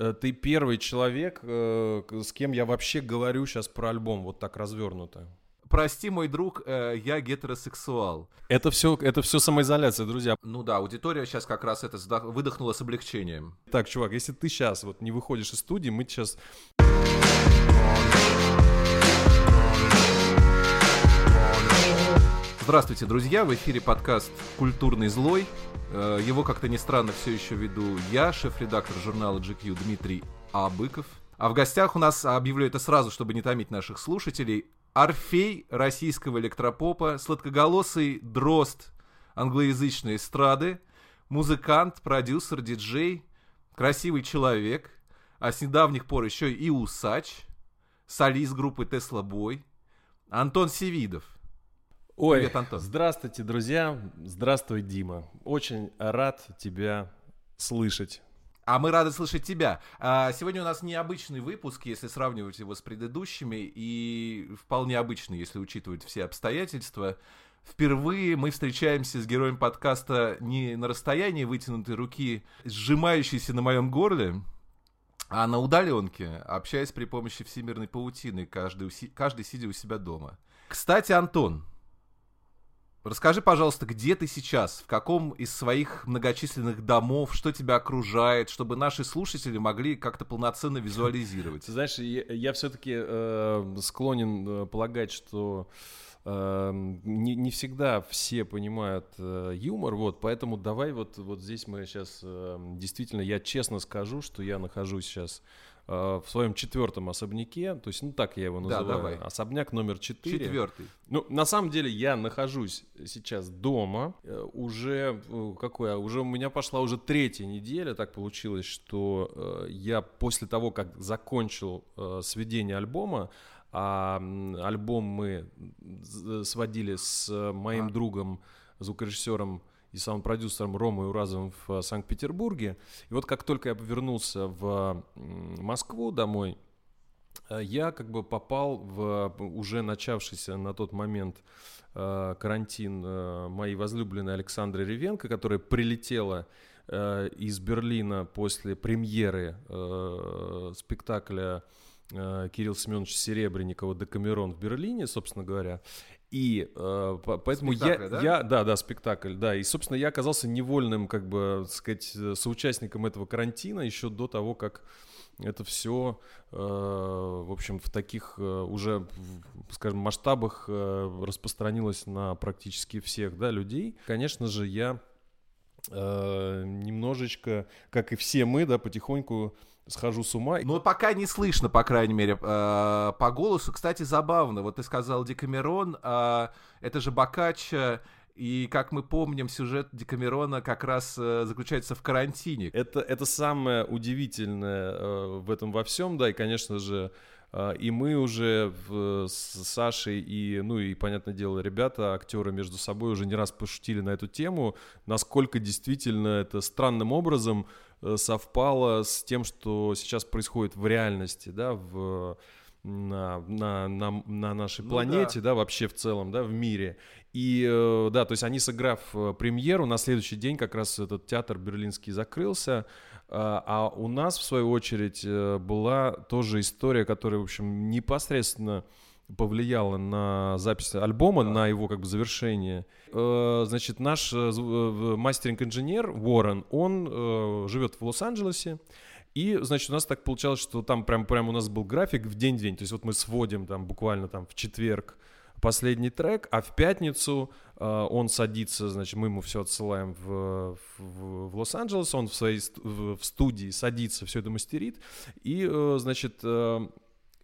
э, ты первый человек, э, с кем я вообще говорю сейчас про альбом, вот так развернуто. Прости, мой друг, э, я гетеросексуал. Это все, это все самоизоляция, друзья. Ну да, аудитория сейчас как раз это выдохнула с облегчением. Так, чувак, если ты сейчас вот не выходишь из студии, мы сейчас... Здравствуйте, друзья! В эфире подкаст «Культурный злой». Э, его, как-то ни странно, все еще веду я, шеф-редактор журнала GQ Дмитрий Абыков. А в гостях у нас, объявлю это сразу, чтобы не томить наших слушателей, Орфей российского электропопа, сладкоголосый дрозд англоязычной эстрады, музыкант, продюсер, диджей, красивый человек, а с недавних пор еще и усач, солист группы Тесла Бой, Антон Севидов. Ой, Привет, Антон. здравствуйте, друзья. Здравствуй, Дима. Очень рад тебя слышать. А мы рады слышать тебя. А, сегодня у нас необычный выпуск, если сравнивать его с предыдущими, и вполне обычный, если учитывать все обстоятельства. Впервые мы встречаемся с героем подкаста не на расстоянии вытянутой руки, сжимающейся на моем горле, а на удаленке, общаясь при помощи всемирной паутины, каждый, каждый сидя у себя дома. Кстати, Антон, Расскажи, пожалуйста, где ты сейчас, в каком из своих многочисленных домов, что тебя окружает, чтобы наши слушатели могли как-то полноценно визуализировать. Ты знаешь, я, я все-таки э, склонен э, полагать, что э, не, не всегда все понимают э, юмор, вот, поэтому давай вот, вот здесь мы сейчас, э, действительно, я честно скажу, что я нахожусь сейчас Э, в своем четвертом особняке, то есть, ну так я его называю, да, давай. особняк номер четыре. Четвертый. Ну, на самом деле я нахожусь сейчас дома, э, уже, э, какое, уже у меня пошла уже третья неделя, так получилось, что я после того, как закончил сведение альбома, а альбом мы сводили с моим а. другом, звукорежиссером и саунд-продюсером Ромой Уразовым в э, Санкт-Петербурге. И вот как только я вернулся в Москву домой, э, я как бы попал в уже начавшийся на тот момент э, карантин моей возлюбленной Александры Ревенко, которая прилетела из Берлина после премьеры спектакля Кирилл Семенович Серебренникова «Декамерон» в Берлине, собственно говоря. И э, поэтому спектакль, я, да? я, да, да, спектакль, да. И, собственно, я оказался невольным, как бы, так сказать, соучастником этого карантина еще до того, как это все, э, в общем, в таких э, уже, скажем, масштабах э, распространилось на практически всех, да, людей. Конечно же, я э, немножечко, как и все мы, да, потихоньку схожу с ума. Но пока не слышно, по крайней мере, э, по голосу. Кстати, забавно, вот ты сказал Декамерон, э, это же Бокаччо, и, как мы помним, сюжет Декамерона как раз э, заключается в карантине. Это, это самое удивительное э, в этом во всем, да, и, конечно же, э, и мы уже в, с Сашей и, ну и, понятное дело, ребята, актеры между собой уже не раз пошутили на эту тему, насколько действительно это странным образом совпало с тем, что сейчас происходит в реальности, да, в, на, на, на, на нашей ну, планете, да. да, вообще в целом, да, в мире. И, э, да, то есть они, сыграв э, премьеру, на следующий день как раз этот театр берлинский закрылся, а у нас, в свою очередь, была тоже история, которая, в общем, непосредственно повлияло на запись альбома, на его как бы завершение. Э, значит, наш э, э, мастеринг-инженер Уоррен, он живет в Лос-Анджелесе, и, значит, у нас так получалось, что там прям, прям у нас был график в день-день, то есть вот мы сводим там буквально там в четверг последний трек, а в пятницу э, он садится, значит, мы ему все отсылаем в, в, в Лос-Анджелес, он в своей в, в студии садится, все это мастерит, и, э, значит, э,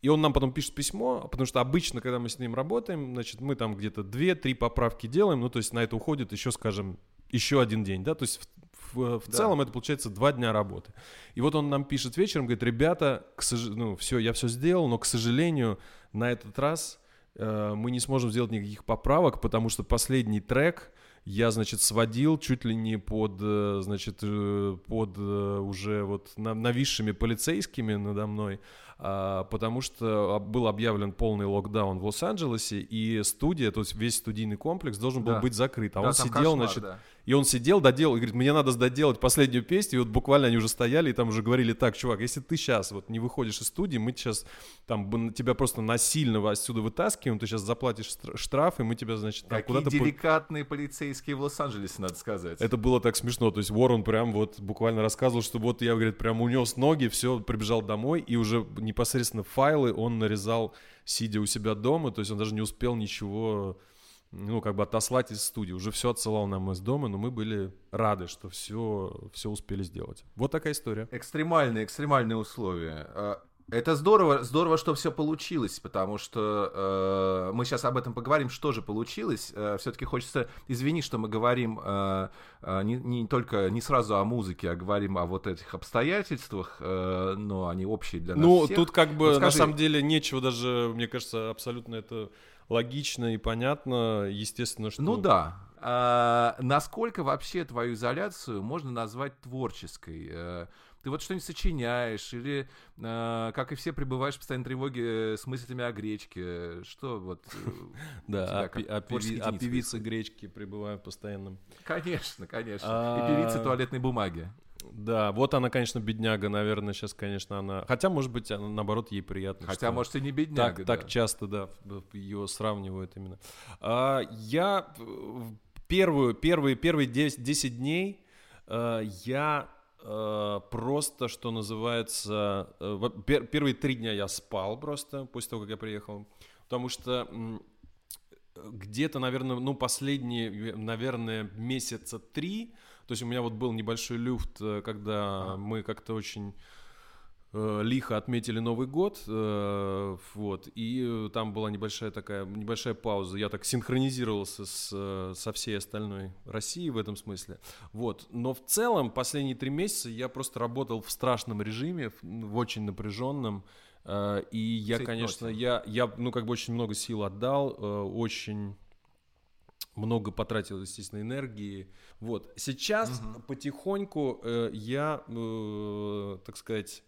и он нам потом пишет письмо, потому что обычно, когда мы с ним работаем, значит, мы там где-то 2-3 поправки делаем, ну, то есть на это уходит еще, скажем, еще один день, да, то есть в, в, в да. целом это получается два дня работы. И вот он нам пишет вечером, говорит, ребята, к сож... ну, все, я все сделал, но, к сожалению, на этот раз э, мы не сможем сделать никаких поправок, потому что последний трек я, значит, сводил чуть ли не под, э, значит, э, под э, уже вот нависшими полицейскими надо мной, потому что был объявлен полный локдаун в Лос-Анджелесе, и студия, то есть весь студийный комплекс должен был да. быть закрыт. А да, он сидел, кошмар, значит, да. И он сидел, доделал, и говорит, мне надо доделать последнюю песню, и вот буквально они уже стояли, и там уже говорили, так, чувак, если ты сейчас вот не выходишь из студии, мы сейчас там тебя просто насильно отсюда вытаскиваем, ты сейчас заплатишь штраф, и мы тебя, значит, там куда-то... деликатные полицейские в Лос-Анджелесе, надо сказать. Это было так смешно, то есть Уоррен прям вот буквально рассказывал, что вот я, говорит, прям унес ноги, все, прибежал домой, и уже непосредственно файлы он нарезал, сидя у себя дома, то есть он даже не успел ничего ну, как бы отослать из студии. Уже все отсылал нам из дома, но мы были рады, что все, все успели сделать. Вот такая история. Экстремальные, экстремальные условия. А, это здорово, здорово, что все получилось, потому что э, мы сейчас об этом поговорим, что же получилось. Э, Все-таки хочется извинить, что мы говорим э, э, не, не только не сразу о музыке, а говорим о вот этих обстоятельствах, э, но они общие для нас. Ну, всех. тут как бы ну, скажи... на самом деле нечего даже, мне кажется, абсолютно это логично и понятно, естественно, что... Ну да. А, насколько вообще твою изоляцию можно назвать творческой? Э, ты вот что-нибудь сочиняешь, или, э, как и все, пребываешь в постоянной тревоге с мыслями о гречке. Что вот... Э, да, о, певице гречки пребываю постоянно. Конечно, конечно. И певице туалетной бумаги. Да, вот она, конечно, бедняга, наверное, сейчас, конечно, она... Хотя, может быть, она, наоборот, ей приятно. Хотя, может, и не бедняга, Так, да. так часто, да, ее сравнивают именно. А, я первую, первые, первые 10, 10 дней а, я а, просто, что называется, пер, первые три дня я спал просто после того, как я приехал, потому что где-то, наверное, ну, последние, наверное, месяца три то есть у меня вот был небольшой люфт, э, когда а. мы как-то очень э, лихо отметили Новый год, э, вот, и там была небольшая такая, небольшая пауза, я так синхронизировался с, со всей остальной Россией в этом смысле, вот, но в целом последние три месяца я просто работал в страшном режиме, в очень напряженном, и я, конечно, я, я, ну, как бы очень много сил отдал, очень много потратил, естественно, энергии. Вот. Сейчас угу. потихоньку э, я, э, так сказать,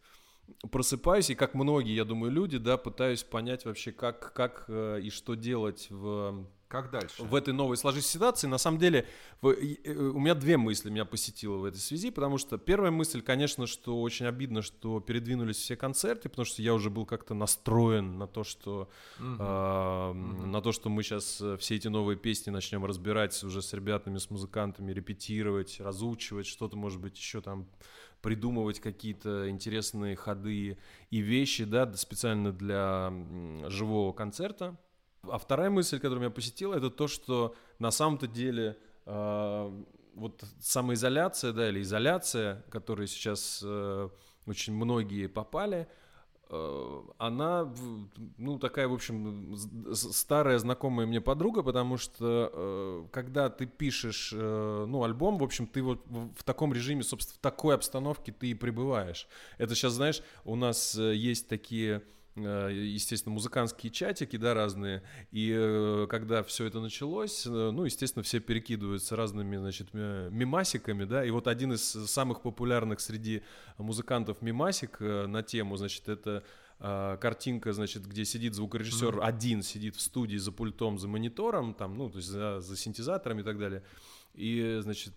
просыпаюсь, и как многие, я думаю, люди, да, пытаюсь понять вообще, как, как э, и что делать в как дальше? В этой новой сложившейся ситуации, на самом деле, в, э, у меня две мысли меня посетило в этой связи, потому что первая мысль, конечно, что очень обидно, что передвинулись все концерты, потому что я уже был как-то настроен на то, что угу. э, угу. на то, что мы сейчас э, все эти новые песни начнем разбирать уже с ребятами, с музыкантами, репетировать, разучивать, что-то, может быть, еще там придумывать какие-то интересные ходы и вещи, да, специально для живого концерта. А вторая мысль, которая меня посетила, это то, что на самом-то деле э, вот самоизоляция, да, или изоляция, которой сейчас э, очень многие попали, э, она, ну, такая, в общем, старая знакомая мне подруга, потому что э, когда ты пишешь, э, ну, альбом, в общем, ты вот в таком режиме, собственно, в такой обстановке ты и пребываешь. Это сейчас, знаешь, у нас есть такие естественно, музыкантские чатики, да, разные, и э, когда все это началось, э, ну, естественно, все перекидываются разными, значит, мимасиками, да, и вот один из самых популярных среди музыкантов мимасик на тему, значит, это картинка, значит, где сидит звукорежиссер mm-hmm. один, сидит в студии за пультом, за монитором, там, ну, то есть за, за синтезатором и так далее, и, значит,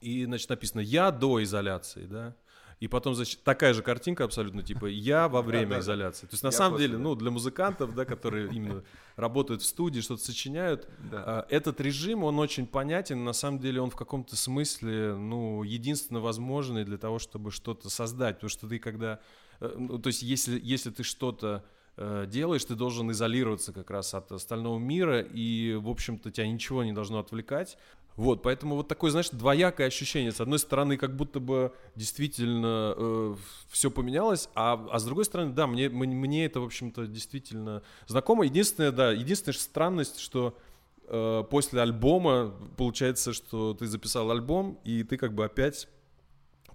и, значит, написано «я до изоляции», да, и потом значит, такая же картинка абсолютно, типа я во время изоляции. То есть на самом деле, ну, для музыкантов, да, которые именно работают в студии, что-то сочиняют, а, этот режим, он очень понятен, на самом деле он в каком-то смысле, ну, единственно возможный для того, чтобы что-то создать, потому что ты когда, э, ну, то есть если, если ты что-то э, делаешь, ты должен изолироваться как раз от остального мира, и, в общем-то, тебя ничего не должно отвлекать. Вот, поэтому вот такое, знаешь, двоякое ощущение. С одной стороны, как будто бы действительно э, все поменялось, а, а с другой стороны, да, мне, мне это, в общем-то, действительно знакомо. Единственное, да, единственная странность, что э, после альбома получается, что ты записал альбом, и ты как бы опять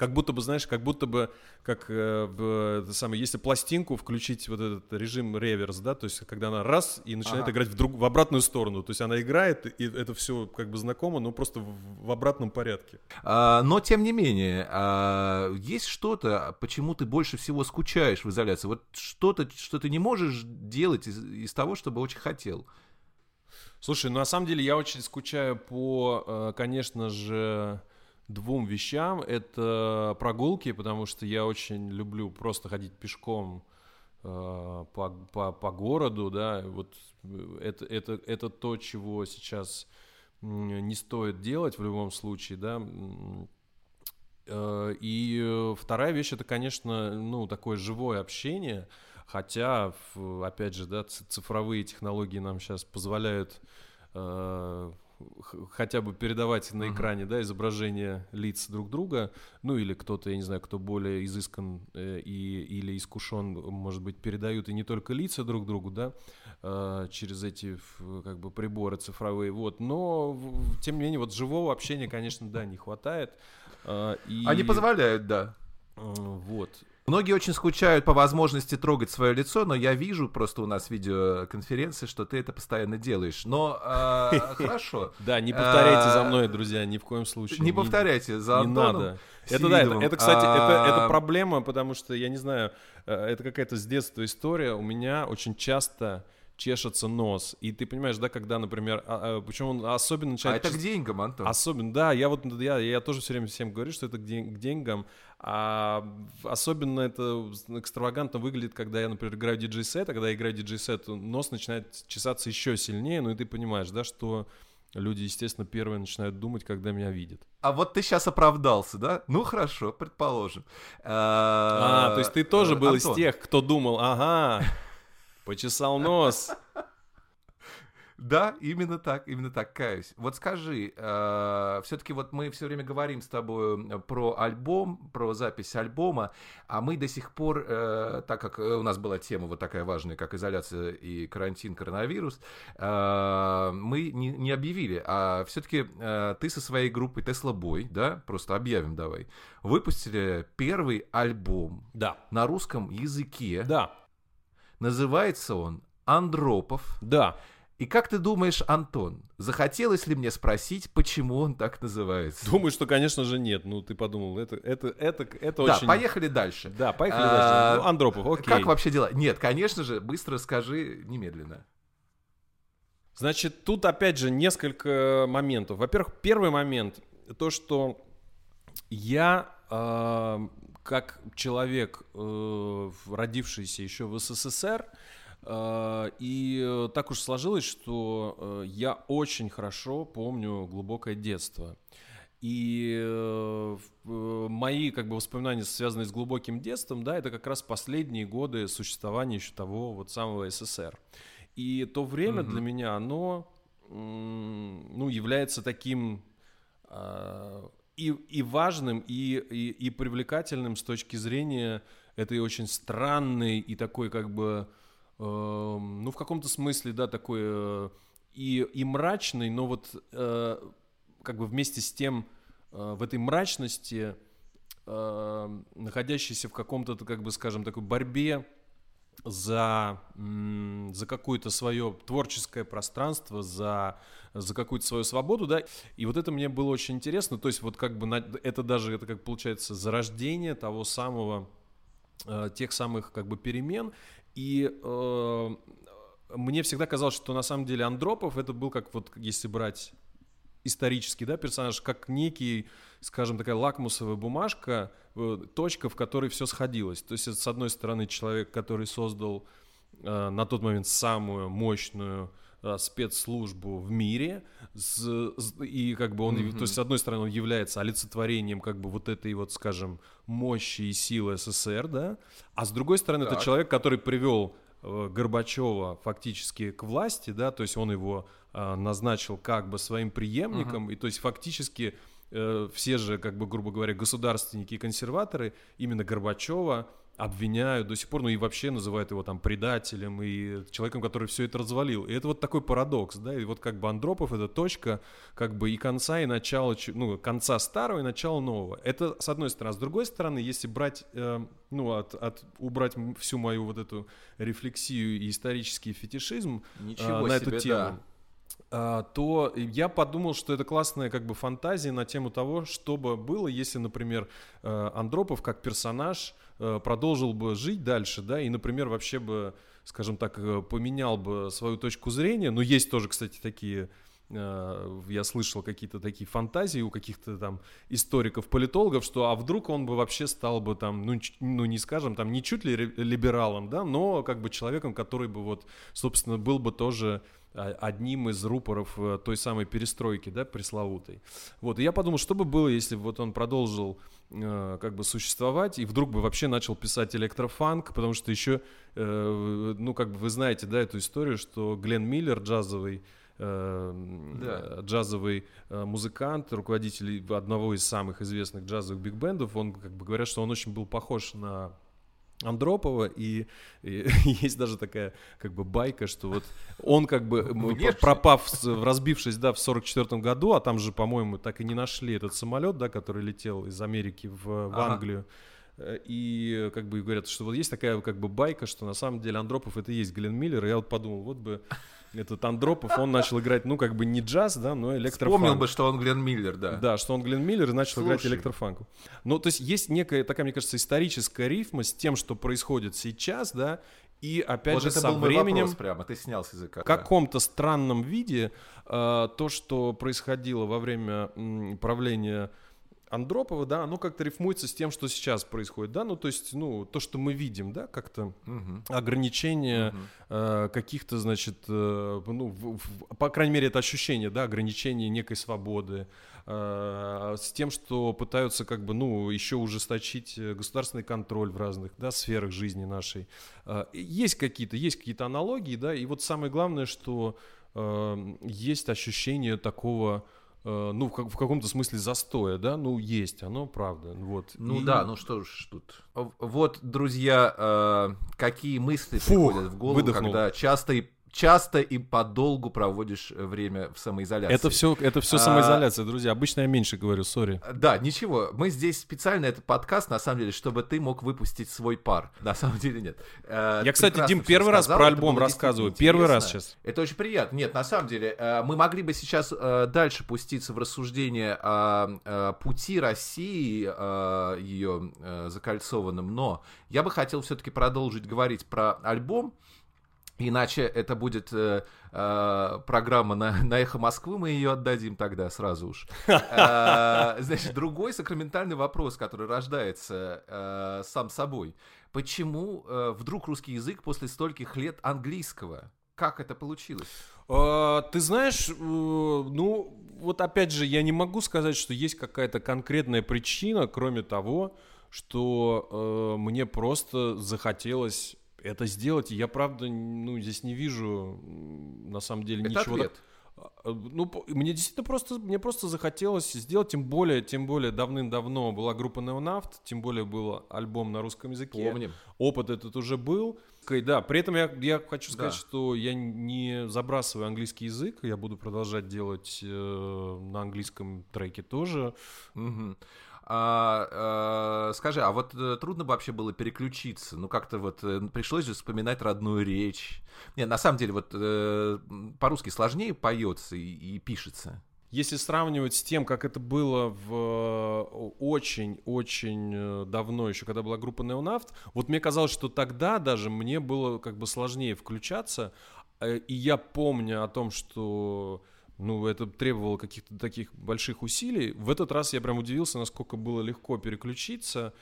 как будто бы, знаешь, как будто бы, как э, в, это самое, если пластинку включить вот этот режим реверс, да, то есть когда она раз и начинает ага. играть в, друг, в обратную сторону, то есть она играет, и это все как бы знакомо, но просто в, в обратном порядке. А, но тем не менее, а, есть что-то, почему ты больше всего скучаешь в изоляции? Вот что-то, что ты не можешь делать из, из того, чтобы очень хотел? Слушай, ну на самом деле я очень скучаю по, э, конечно же, двум вещам. Это прогулки, потому что я очень люблю просто ходить пешком э, по, по, по городу, да, вот э, это, это, это то, чего сейчас не стоит делать в любом случае, да. И вторая вещь это, конечно, ну, такое живое общение, хотя, опять же, да, цифровые технологии нам сейчас позволяют Э, хотя бы передавать на экране, uh-huh. да, изображение лиц друг друга, ну или кто-то, я не знаю, кто более изыскан э, и или искушен, может быть, передают и не только лица друг другу, да, э, через эти как бы приборы цифровые, вот, но тем не менее вот живого общения, конечно, да, не хватает. Э, и... Они позволяют, да. Э, вот. Многие очень скучают по возможности трогать свое лицо, но я вижу просто у нас видеоконференции, что ты это постоянно делаешь. Но э, хорошо. Да, не повторяйте за мной, друзья, ни в коем случае. Не повторяйте за Антоном. Не надо. Это да, это, кстати, это, это проблема, потому что я не знаю, э, это какая-то с детства история. У меня очень часто чешется нос. И ты понимаешь, да, когда, например, а, а, почему он особенно начинает... А это к деньгам, Антон. Особенно, да, я вот, я, я тоже все время всем говорю, что это к, день, к деньгам. А особенно это экстравагантно выглядит, когда я, например, играю диджей-сет, а когда я играю диджей-сет, нос начинает чесаться еще сильнее, ну и ты понимаешь, да, что люди, естественно, первые начинают думать, когда меня видят. А вот ты сейчас оправдался, да? Ну хорошо, предположим. А, то есть ты тоже был из тех, кто думал, ага, почесал нос. Да, именно так, именно так, каюсь. Вот скажи, э, все-таки вот мы все время говорим с тобой э, про альбом, про запись альбома, а мы до сих пор, э, так как у нас была тема вот такая важная, как изоляция и карантин, коронавирус, э, мы не, не объявили, а все-таки э, ты со своей группой Tesla Boy, да, просто объявим давай, выпустили первый альбом да. на русском языке. Да. Называется он Андропов. Да. И как ты думаешь, Антон, захотелось ли мне спросить, почему он так называется? Думаю, что, конечно же, нет. Ну, ты подумал, это, это, это, это да, очень... Да, поехали дальше. Да, поехали а, дальше. Ну, Андропов, окей. Как вообще дела? Нет, конечно же, быстро скажи немедленно. Значит, тут опять же несколько моментов. Во-первых, первый момент, то, что я э, как человек, э, родившийся еще в СССР, Э, и э, так уж сложилось, что я очень хорошо помню глубокое детство. И мои как бы воспоминания, связанные с глубоким детством, да, это как раз последние годы существования еще того вот самого СССР. И то время угу. для меня, оно ну, является таким и, и важным, и, и, и привлекательным с точки зрения этой очень странной и такой как бы Эм, ну, в каком-то смысле, да, такой э, и, и мрачный, но вот э, как бы вместе с тем э, в этой мрачности, находящейся в каком-то, как бы, скажем, такой борьбе за, за какое-то свое творческое пространство, за, за какую-то свою свободу, да, и вот это мне было очень интересно, то есть вот как бы на, это даже, это как получается зарождение того самого, тех самых как бы перемен, и э, мне всегда казалось, что на самом деле Андропов это был как вот, если брать исторический да, персонаж, как некий, скажем, такая лакмусовая бумажка, э, точка, в которой все сходилось. То есть, это, с одной стороны, человек, который создал э, на тот момент самую мощную э, спецслужбу в мире, и как бы он, mm-hmm. то есть, с одной стороны, он является олицетворением как бы вот этой вот, скажем, мощи и силы СССР, да, а с другой стороны, так. это человек, который привел э, Горбачева фактически к власти, да, то есть он его э, назначил как бы своим преемником, uh-huh. и то есть фактически э, все же, как бы, грубо говоря, государственники и консерваторы именно Горбачева обвиняют до сих пор, ну и вообще называют его там предателем и человеком, который все это развалил. И это вот такой парадокс, да, и вот как бы Андропов это точка как бы и конца, и начала, ну, конца старого и начала нового. Это с одной стороны. А с другой стороны, если брать, э, ну, от, от, убрать всю мою вот эту рефлексию и исторический фетишизм э, на себе, эту тему, да то я подумал, что это классная как бы фантазия на тему того, что бы было, если, например, э, Андропов как персонаж э, продолжил бы жить дальше, да, и, например, вообще бы скажем так, э, поменял бы свою точку зрения. Но есть тоже, кстати, такие я слышал какие-то такие фантазии у каких-то там историков, политологов, что а вдруг он бы вообще стал бы там, ну, ну не скажем, там не чуть ли либералом, да, но как бы человеком, который бы вот, собственно, был бы тоже а, одним из рупоров э, той самой перестройки, да, пресловутой. Вот, и я подумал, что бы было, если бы вот он продолжил э, как бы существовать и вдруг бы вообще начал писать электрофанк, потому что еще, э, ну, как бы вы знаете, да, эту историю, что Глен Миллер, джазовый, э, да. джазовый э, музыкант, руководитель одного из самых известных джазовых биг-бендов, он как бы говорят, что он очень был похож на Андропова, и, и есть даже такая как бы байка, что вот он как бы пропав, разбившись, да, в 44 году, а там же, по-моему, так и не нашли этот самолет, да, который летел из Америки в, в ага. Англию. И как бы говорят, что вот есть такая как бы байка, что на самом деле Андропов это и есть Глен Миллер. И я вот подумал, вот бы этот Андропов, он начал играть, ну, как бы не джаз, да, но электрофанк. Вспомнил бы, что он Глен Миллер, да. Да, что он Глен Миллер и начал Слушай. играть электрофанку. Ну, то есть есть некая такая, мне кажется, историческая рифма с тем, что происходит сейчас, да, и опять вот же это со был временем вопрос прямо, ты снял с языка. В каком-то странном виде э, то, что происходило во время м, правления Андропова, да, оно как-то рифмуется с тем, что сейчас происходит, да, ну то есть, ну то, что мы видим, да, как-то угу. ограничения угу. э, каких-то, значит, э, ну в, в, по крайней мере это ощущение, да, ограничения некой свободы, э, с тем, что пытаются как бы, ну еще ужесточить государственный контроль в разных, да, сферах жизни нашей. Э, есть какие-то, есть какие-то аналогии, да, и вот самое главное, что э, есть ощущение такого Э, ну, в, в каком-то смысле застоя, да, ну, есть оно, правда, вот. Ну и... да, ну что ж тут. Вот, друзья, э, какие мысли Фух, приходят в голову, выдохнул. когда часто и часто и подолгу проводишь э, время в самоизоляции. Это все, это все а, самоизоляция, друзья. Обычно я меньше говорю, сори. Да, ничего. Мы здесь специально этот подкаст, на самом деле, чтобы ты мог выпустить свой пар. На самом деле нет. Э, я, кстати, Дим, первый раз про альбом рассказываю. Первый раз сейчас. Это очень приятно. Нет, на самом деле, э, мы могли бы сейчас дальше пуститься в рассуждение о пути России, ее закольцованном, но я бы хотел все-таки продолжить говорить про альбом. Иначе это будет э, э, программа на, на эхо Москвы, мы ее отдадим тогда сразу уж. Э, значит, другой сакраментальный вопрос, который рождается э, сам собой. Почему э, вдруг русский язык после стольких лет английского? Как это получилось? А, ты знаешь, ну, вот опять же, я не могу сказать, что есть какая-то конкретная причина, кроме того, что э, мне просто захотелось это сделать. Я правда, ну, здесь не вижу на самом деле это ничего. Ответ. А, ну, мне действительно просто, мне просто захотелось сделать, тем более, тем более давным-давно была группа Неонавт, тем более был альбом на русском языке. Помним. Опыт этот уже был. Да, при этом я, я хочу сказать, да. что я не забрасываю английский язык, я буду продолжать делать э, на английском треке тоже. Угу. А, а, скажи, а вот э, трудно вообще было переключиться? Ну, как-то вот э, пришлось же вспоминать родную речь. Не, на самом деле, вот по-русски сложнее поется и, и пишется. Если сравнивать с тем, как это было в очень-очень давно еще, когда была группа Неонавт, вот мне казалось, что тогда даже мне было как бы сложнее включаться, и я помню о том, что ну, это требовало каких-то таких больших усилий. В этот раз я прям удивился, насколько было легко переключиться.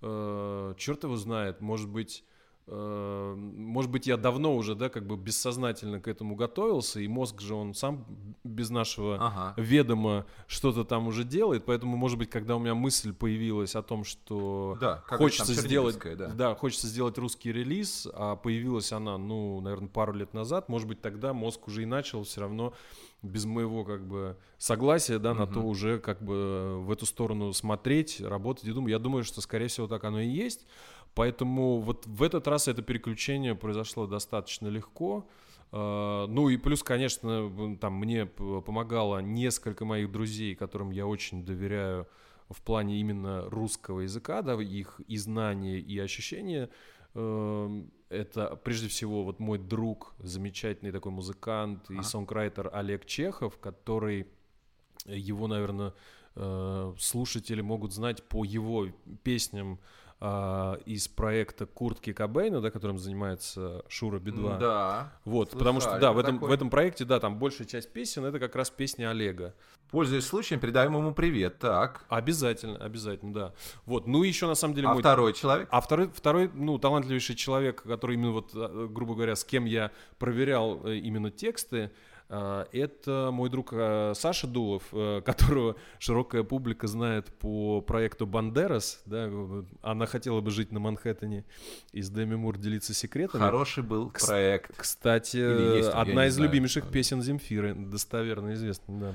Э, черт его знает, может быть, э, может быть, я давно уже, да, как бы бессознательно к этому готовился, и мозг же он сам без нашего ага. ведома что-то там уже делает, поэтому, может быть, когда у меня мысль появилась о том, что да, хочется сделать, да. да, хочется сделать русский релиз, а появилась она, ну, наверное, пару лет назад, может быть, тогда мозг уже и начал все равно без моего как бы согласия, да, на то уже как бы в эту сторону смотреть, работать. Я думаю, я думаю, что скорее всего так оно и есть. Поэтому вот в этот раз это переключение произошло достаточно легко. Uh, ну и плюс, конечно, там мне помогало несколько моих друзей, которым я очень доверяю в плане именно русского языка, да, их и знания, и ощущения. Это прежде всего вот мой друг, замечательный такой музыкант и сонграйтер Олег Чехов, который его, наверное, э, слушатели могут знать по его песням а, из проекта Куртки Кобейна, да, которым занимается Шура Би-2. Да. Вот, слыхали потому что, да, в этом, такое. в этом проекте, да, там большая часть песен, это как раз песни Олега. Пользуясь случаем, передаем ему привет. Так. Обязательно, обязательно, да. Вот, ну и еще на самом деле А мой... второй человек? А второй, второй, ну, талантливейший человек, который именно вот, э, грубо говоря, с кем я проверял э, именно тексты, э, это мой друг э, Саша Дулов, которого широкая публика знает по проекту «Бандерас». Да, она хотела бы жить на Манхэттене и с Деми Мур делиться секретами. Хороший был проект. Кстати, есть одна из знаю. любимейших песен Земфиры, достоверно известна, да.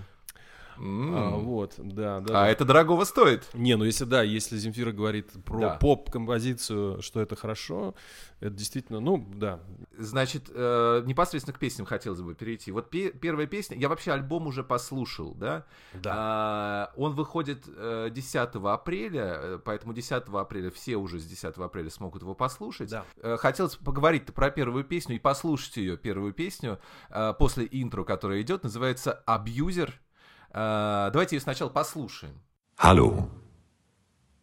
М. А, вот, да, да. А да. это дорогого стоит. Не, ну если да, если Земфира говорит про Да. поп-композицию, что это хорошо, это действительно, ну да. Значит, э, непосредственно к песням хотелось бы перейти. Вот пе- первая песня, я вообще альбом уже послушал, да? А, он выходит э, 10 апреля, э, поэтому 10 апреля все уже с 10 апреля смогут его послушать. Да. Э, Хотелось поговорить про первую песню и послушать ее первую песню э, после интро, которая идет, называется «Абьюзер». Э, Давайте ее сначала послушаем. Hallo.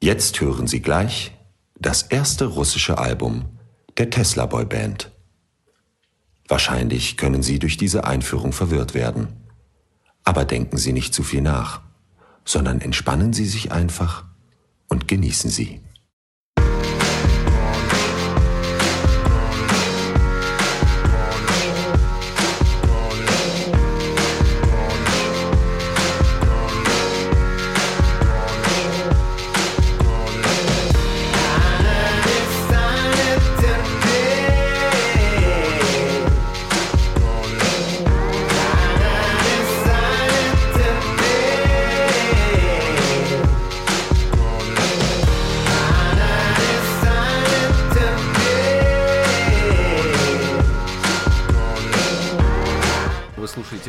Jetzt hören Sie gleich das erste russische Album der Tesla Boy Band. Wahrscheinlich können Sie durch diese Einführung verwirrt werden. Aber denken Sie nicht zu viel nach, sondern entspannen Sie sich einfach und genießen Sie.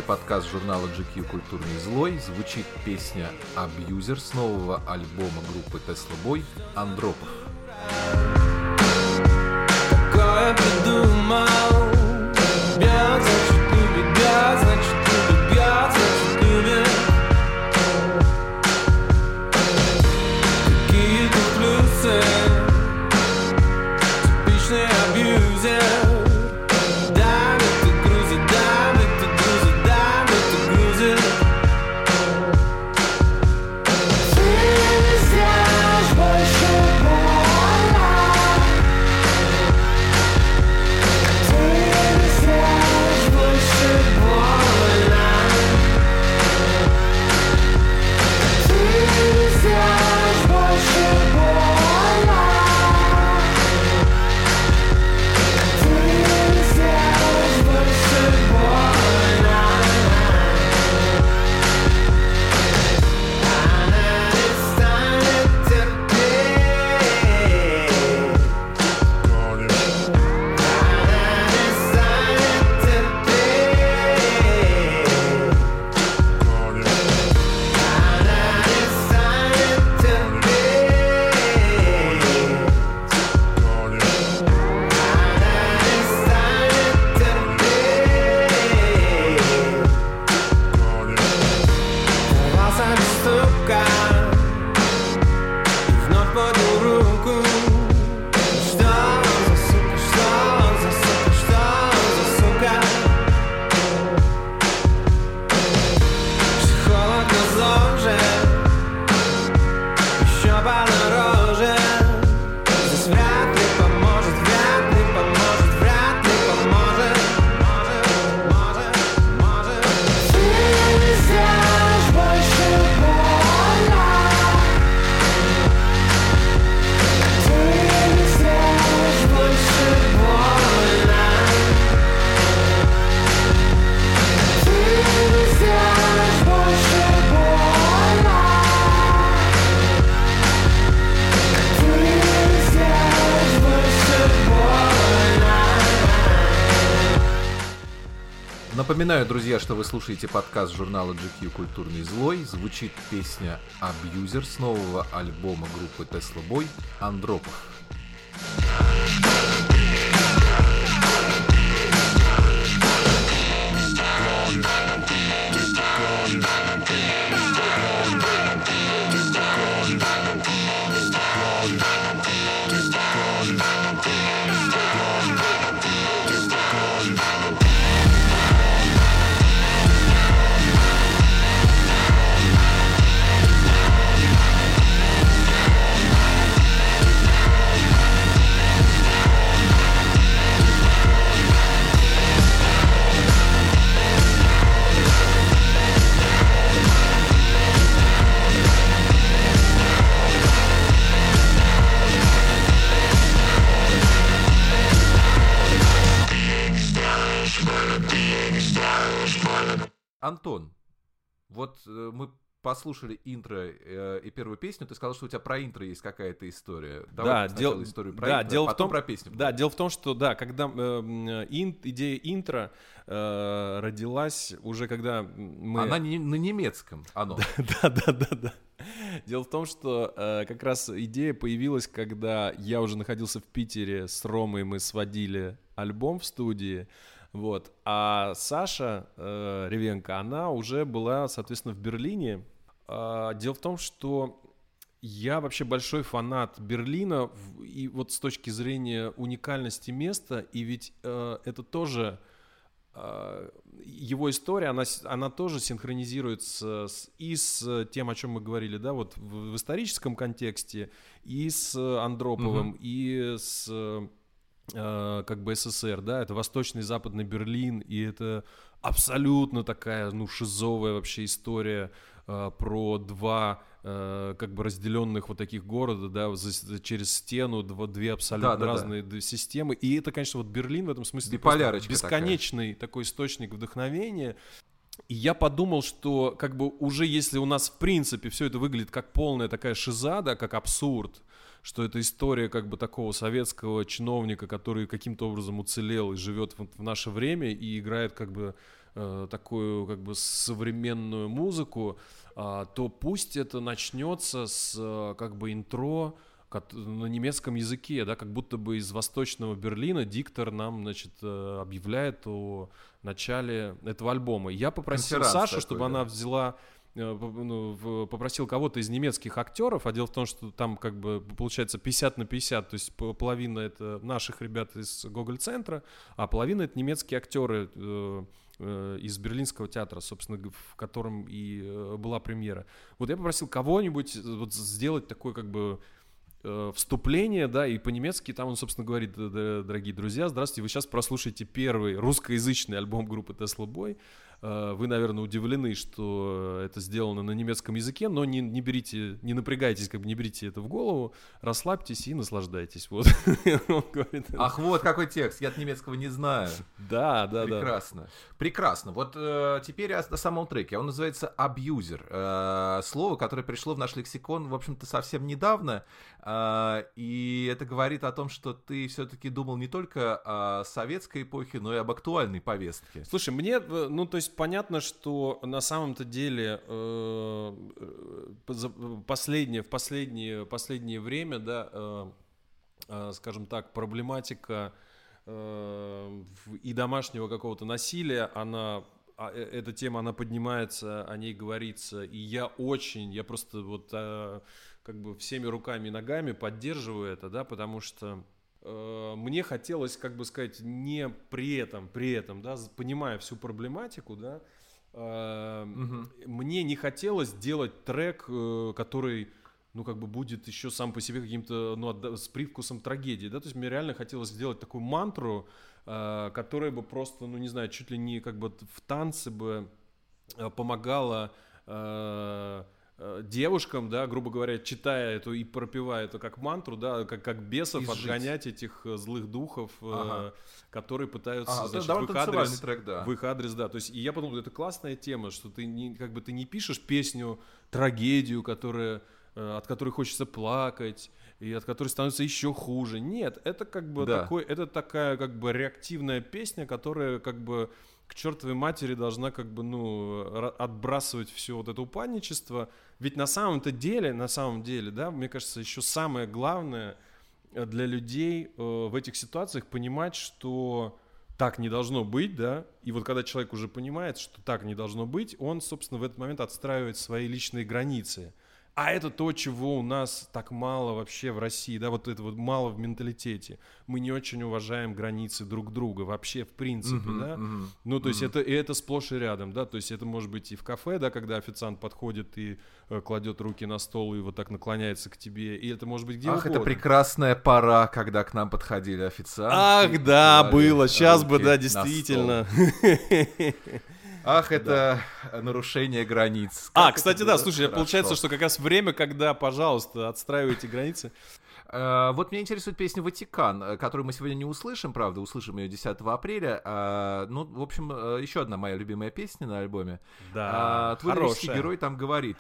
Подкаст журнала GQ «Культурный злой». Звучит песня «Абьюзер» с нового альбома группы Tesla Boy «Андропов». Такое придумал Бьет, Напоминаю, друзья, что вы слушаете подкаст журнала GQ «Культурный злой». Звучит песня «Абьюзер» с нового альбома группы Tesla Boy «Андропов». Thank вот э, мы послушали интро э, и первую песню, ты сказал, что у тебя про интро есть какая-то история. Давай Да, дел- историю про да, интро, дело в том- про песню. Да, дело в том, что да, когда э, ин- идея интро э, родилась уже когда мы Она не на немецком, оно. Да, да, да, да. Дело в том, что э, как раз идея появилась, когда я уже находился в Питере с Ромой, мы сводили альбом в студии, вот. А Саша э, Ревенко, она уже была, соответственно, в Берлине. А, дело в том, что я вообще большой фанат Берлина, и вот с точки зрения уникальности места, и ведь э, это тоже а, его история, она, она тоже синхронизируется с- и с тем, о чем мы говорили, да, вот в, в историческом контексте, и с Андроповым, и с э, как бы СССР, да, это Восточный и Западный Берлин, и это абсолютно такая, ну, шизовая вообще история э, про два э, как бы разделенных вот таких города, да, за- через стену, два, две абсолютно Да-да-да. разные д- системы, и это, конечно, вот Берлин в этом смысле просто такая. бесконечный такой источник вдохновения, и я подумал, что как бы уже если у нас в принципе все это выглядит как полная такая шиза, да, как абсурд, что это история как бы такого советского чиновника, который каким-то образом уцелел и живет в наше время и играет как бы э, такую как бы современную музыку, а, то пусть это начнется с э, как бы интро на немецком языке, да, как будто бы из восточного Берлина диктор нам, значит, э, объявляет о начале этого альбома. Я попросил Конферанс Сашу, такой, чтобы да. она взяла попросил кого-то из немецких актеров, а дело в том, что там как бы получается 50 на 50, то есть по- половина это наших ребят из Гоголь-центра, а половина это немецкие актеры э, э, из Берлинского театра, собственно, в котором и э, была премьера. Вот я попросил кого-нибудь э, вот сделать такой как бы э, вступление, да, и по-немецки там он, собственно, говорит, «Д- д- дорогие друзья, здравствуйте, вы сейчас прослушаете первый русскоязычный альбом группы Tesla Boy. Э, Вы, наверное, удивлены, что это сделано на немецком языке, но не, не берите, не напрягайтесь, как бы не берите это в голову, расслабьтесь и наслаждайтесь. Вот. Ах, вот какой текст, я от немецкого не знаю. да, да, да. Прекрасно. Прекрасно. Вот э, теперь о, о самом треке. Он называется «абьюзер». Э, слово, которое пришло в наш лексикон, в общем-то, совсем недавно. Э, и это говорит о том, что ты все-таки думал не только о советской эпохе, но и об актуальной повестке. Слушай, мне, э, ну, то есть понятно, что на самом-то деле э, э, за- последнее, в последнее, последнее время, да, э, э, скажем так, проблематика э, и домашнего какого-то насилия, она а, э, эта тема, она поднимается, о ней говорится, и я очень, я просто вот э, как бы всеми руками и ногами поддерживаю это, да, потому что э, мне хотелось, как бы сказать, не при этом, при этом, да, понимая всю проблематику, да, э, мне не хотелось делать трек, э, который, ну, как бы будет еще сам по себе каким-то, ну, с привкусом трагедии, да, то есть мне реально хотелось сделать такую мантру, э, которая бы просто, ну, не знаю, чуть ли не как бы в танце бы э, помогала э, э, девушкам, да, грубо говоря, читая эту и пропевая это как мантру, да, как, как бесов Изжить. отгонять этих э, злых духов, э, Ага. которые пытаются, А, это значит, в довольно их адрес, трек, да. в их адрес, да. То есть, и я подумал, это классная тема, что ты не, как бы ты не пишешь песню, трагедию, которая, э, от которой хочется плакать, и от которой становится еще хуже. Нет, это как бы Да. такой, это такая как бы реактивная песня, которая как бы к чертовой матери должна как бы, ну, ра- отбрасывать все вот это упадничество. Ведь на самом-то деле, на самом деле, да, мне кажется, еще самое главное для людей э, в этих ситуациях понимать, что так не должно быть, да, и вот когда человек уже понимает, что так не должно быть, он, собственно, в этот момент отстраивает свои личные границы. А это то, чего у нас так мало вообще в России, да, вот это вот мало в менталитете. Мы не очень уважаем границы друг друга вообще, в принципе, Мгм, да. мгм, Ну, то есть мгм. это, и это сплошь и рядом, да, то есть это может быть и в кафе, да, когда официант подходит и э, кладет руки на стол и вот так наклоняется к тебе, и это может быть где Ах, это угодно. прекрасная пора, когда к нам подходили официанты. Ах, да, было, сейчас бы, да, действительно. Ах, это нарушение границ. А, Как кстати, это да, слушай, хорошо. получается, что как раз время, когда, пожалуйста, отстраивайте границы. Э, Вот меня интересует песня «Ватикан», э, которую мы сегодня не услышим, правда, услышим ее 10 апреля. А, Ну, в общем, э, еще одна моя любимая песня на альбоме. Да, А, Твой хорошая. герой там говорит...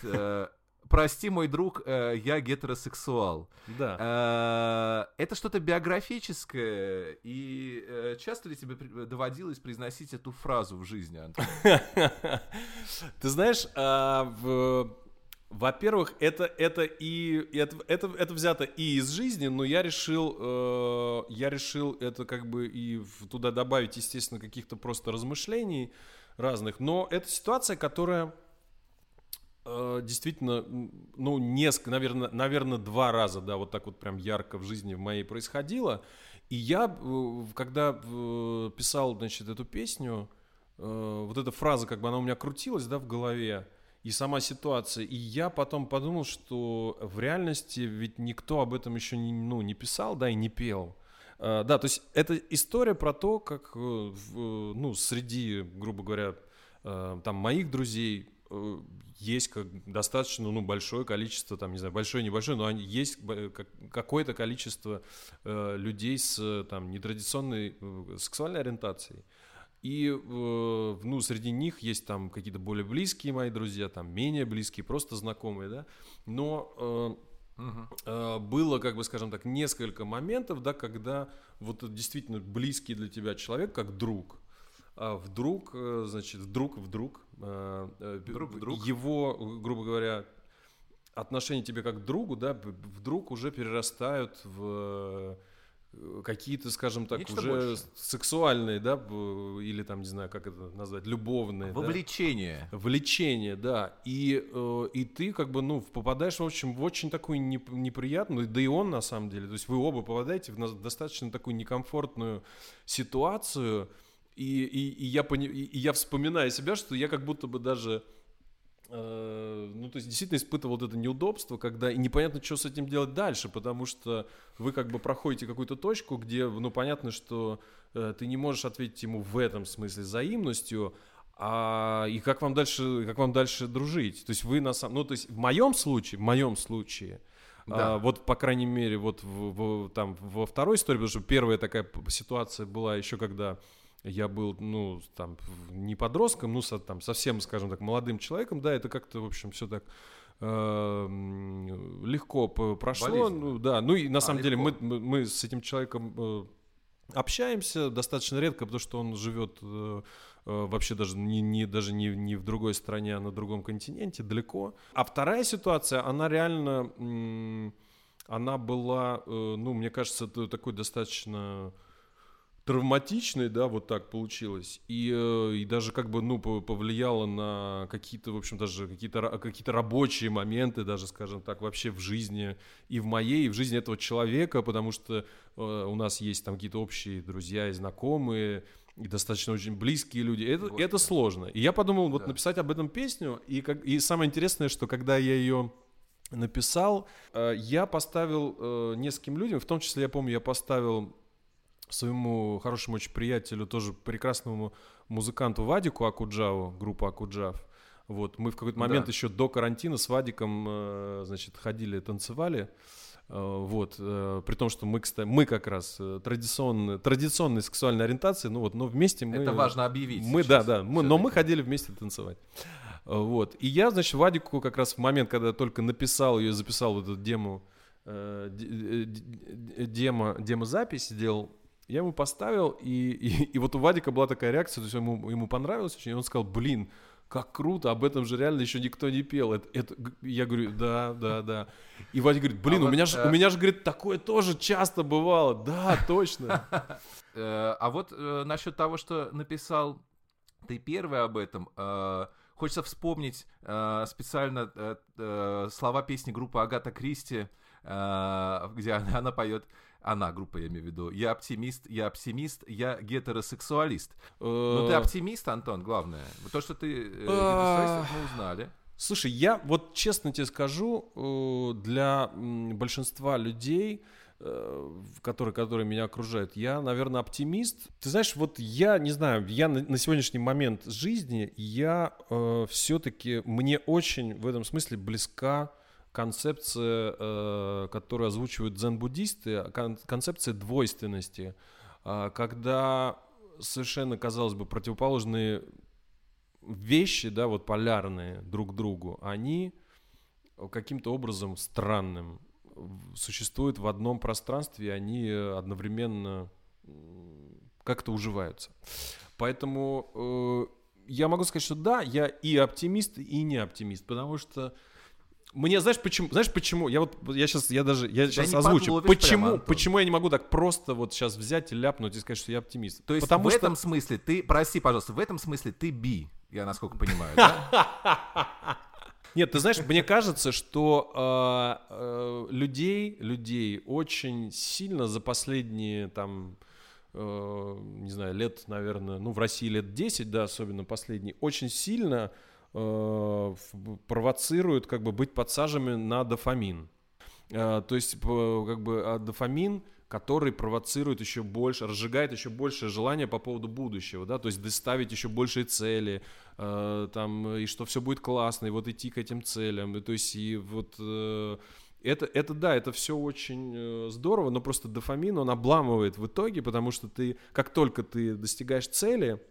Прости, мой друг, э, я гетеросексуал. Да. Э, Это что-то биографическое, и э, часто ли тебе доводилось произносить эту фразу в жизни, Антон? Ты знаешь, во-первых, это, это и это, это, это взято и из жизни, но я решил, э, я решил это как бы и туда добавить, естественно, каких-то просто размышлений разных. Но это ситуация, которая действительно, м, ну, несколько, наверное, наверное, два раза, да, вот так вот прям ярко в жизни в моей происходило. И я, э, когда э, писал, значит, эту песню, э, вот эта фраза, как бы она у меня крутилась, да, в голове, и сама ситуация. И я потом подумал, что в реальности ведь никто об этом еще не, ну, не писал, да, и не пел. Э, Да, то есть это история про то, как, э, э, ну, среди, грубо говоря, э, там моих друзей э, есть как достаточно, ну, большое количество, там, не знаю, большое, небольшое, но они, есть как- какое-то количество э, людей с, э, там, нетрадиционной э, сексуальной ориентацией. И, э, ну, среди них есть там какие-то более близкие мои друзья, там, менее близкие, просто знакомые, да. Но э, э, было, как бы, скажем так, несколько моментов, да, когда вот действительно близкий для тебя человек, как друг, а вдруг, э, значит, вдруг, вдруг, э, э, Вдруг, вдруг. его, грубо говоря, отношения тебе как к другу, да, вдруг уже перерастают в какие-то, скажем так, Нечто уже большее. сексуальные, да, или там, не знаю, как это назвать, любовные, да? Вовлечение. Влечение, да. И, э, и ты как бы, ну, попадаешь, в общем, в очень такую неп- неприятную, да и он на самом деле, то есть вы оба попадаете в достаточно такую некомфортную ситуацию, и, и, и я, пони- и, я вспоминаю себя, что я как будто бы даже, э, ну, то есть действительно испытывал вот это неудобство, когда и непонятно, что с этим делать дальше, потому что вы как бы проходите какую-то точку, где, ну, понятно, что э, ты не можешь ответить ему в этом смысле взаимностью, а и как вам дальше, как вам дальше дружить? То есть вы на самом, ну то есть в моем случае, в моем случае, Да. а, вот по крайней мере вот в, в- там во второй истории, потому что первая такая ситуация была еще когда я был, ну там не подростком, ну со- там совсем, скажем так, молодым человеком, да, это как-то в общем все так э, легко прошло, Болезненно. ну да, ну и на самом деле мы, легко. мы мы с этим человеком э, общаемся достаточно редко, потому что он живет э, э, вообще даже не, не даже не, не в другой стране, а на другом континенте, далеко. А вторая ситуация, она реально, м, она была, э, ну, мне кажется, такой достаточно травматичной, да, вот так получилось, и, э, и даже как бы, ну, по- повлияло на какие-то, в общем, даже какие-то, какие-то рабочие моменты, даже, скажем так, вообще в жизни, и в моей, и в жизни этого человека, потому что э, у нас есть там какие-то общие друзья и знакомые, и достаточно очень близкие люди. Это, Господи. это сложно. И я подумал, вот Да. написать об этом песню, и, как, и самое интересное, что когда я ее написал, э, я поставил э, нескольким людям, в том числе, я помню, я поставил своему хорошему очень приятелю, тоже прекрасному музыканту Вадику Акуджаву, группа Акуджав. Вот, мы в какой-то момент Да. еще до карантина с Вадиком, э, значит, ходили, танцевали. Э, Вот, э, при том, что мы, кстати, мы как раз традиционные, традиционной сексуальной ориентации, ну вот, но вместе мы... Это важно объявить. Мы, да, сейчас да, мы, но мы ходили вместе танцевать. Вот. И я, значит, Вадику как раз в момент, когда только написал ее, записал вот эту дему, э, д- э, д- демо, демозапись сделал, я ему поставил, и, и, и вот у Вадика была такая реакция, то есть ему, ему понравилось очень, и он сказал, блин, как круто, об этом же реально еще никто не пел. Это, это- я говорю, да, да, да. И Вадик говорит, блин, А у, вот, меня же, э, у меня же, говорит, такое тоже часто бывало. Да, точно. Э, А вот э, насчет того, что написал ты первый об этом, э, хочется вспомнить специально слова песни группы Агата Кристи, где она поет, она, группа я имею в виду, я оптимист, я оптимист, я гетеросексуалист. Ну ты Э, оптимист, Антон, главное. То, что ты э, гетеросексуалист, это мы узнали. Слушай, я вот честно тебе скажу, э, для большинства людей, э, которые, которые меня окружают, я, наверное, оптимист. Ты знаешь, вот я, не знаю, я на, на сегодняшний момент жизни, я все-таки, мне очень в этом смысле близка концепция, э, которую озвучивают дзен-буддисты, кон- концепция двойственности, а, когда совершенно, казалось бы, противоположные вещи, да, вот полярные друг другу, они каким-то образом странным существуют в одном пространстве, и они э, одновременно как-то уживаются. Поэтому э, я могу сказать, что да, я и оптимист, и не оптимист, потому что мне, знаешь, почему, знаешь, почему? Я вот, я сейчас, я даже, я сейчас не озвучу. Почему, прямо, почему я не могу так просто вот сейчас взять и ляпнуть и сказать, что я оптимист? То есть Потому в что этом смысле ты, прости, пожалуйста, в этом смысле ты би, я насколько понимаю, да? Нет, ты знаешь, мне кажется, что э, э, людей, людей очень сильно за последние там, э, не знаю, лет, наверное, ну в России лет 10, да, особенно последние, очень сильно э, провоцируют как бы быть подсаженными на дофамин. Э, то есть как бы а, дофамин, который провоцирует еще больше, разжигает еще большее желание по поводу будущего, да, то есть доставить еще большие цели, э, там, и что все будет классно, и вот идти к этим целям, и, то есть и вот э, это, это да, это все очень э, здорово, но просто дофамин, он обламывает в итоге, потому что ты, как только ты достигаешь цели,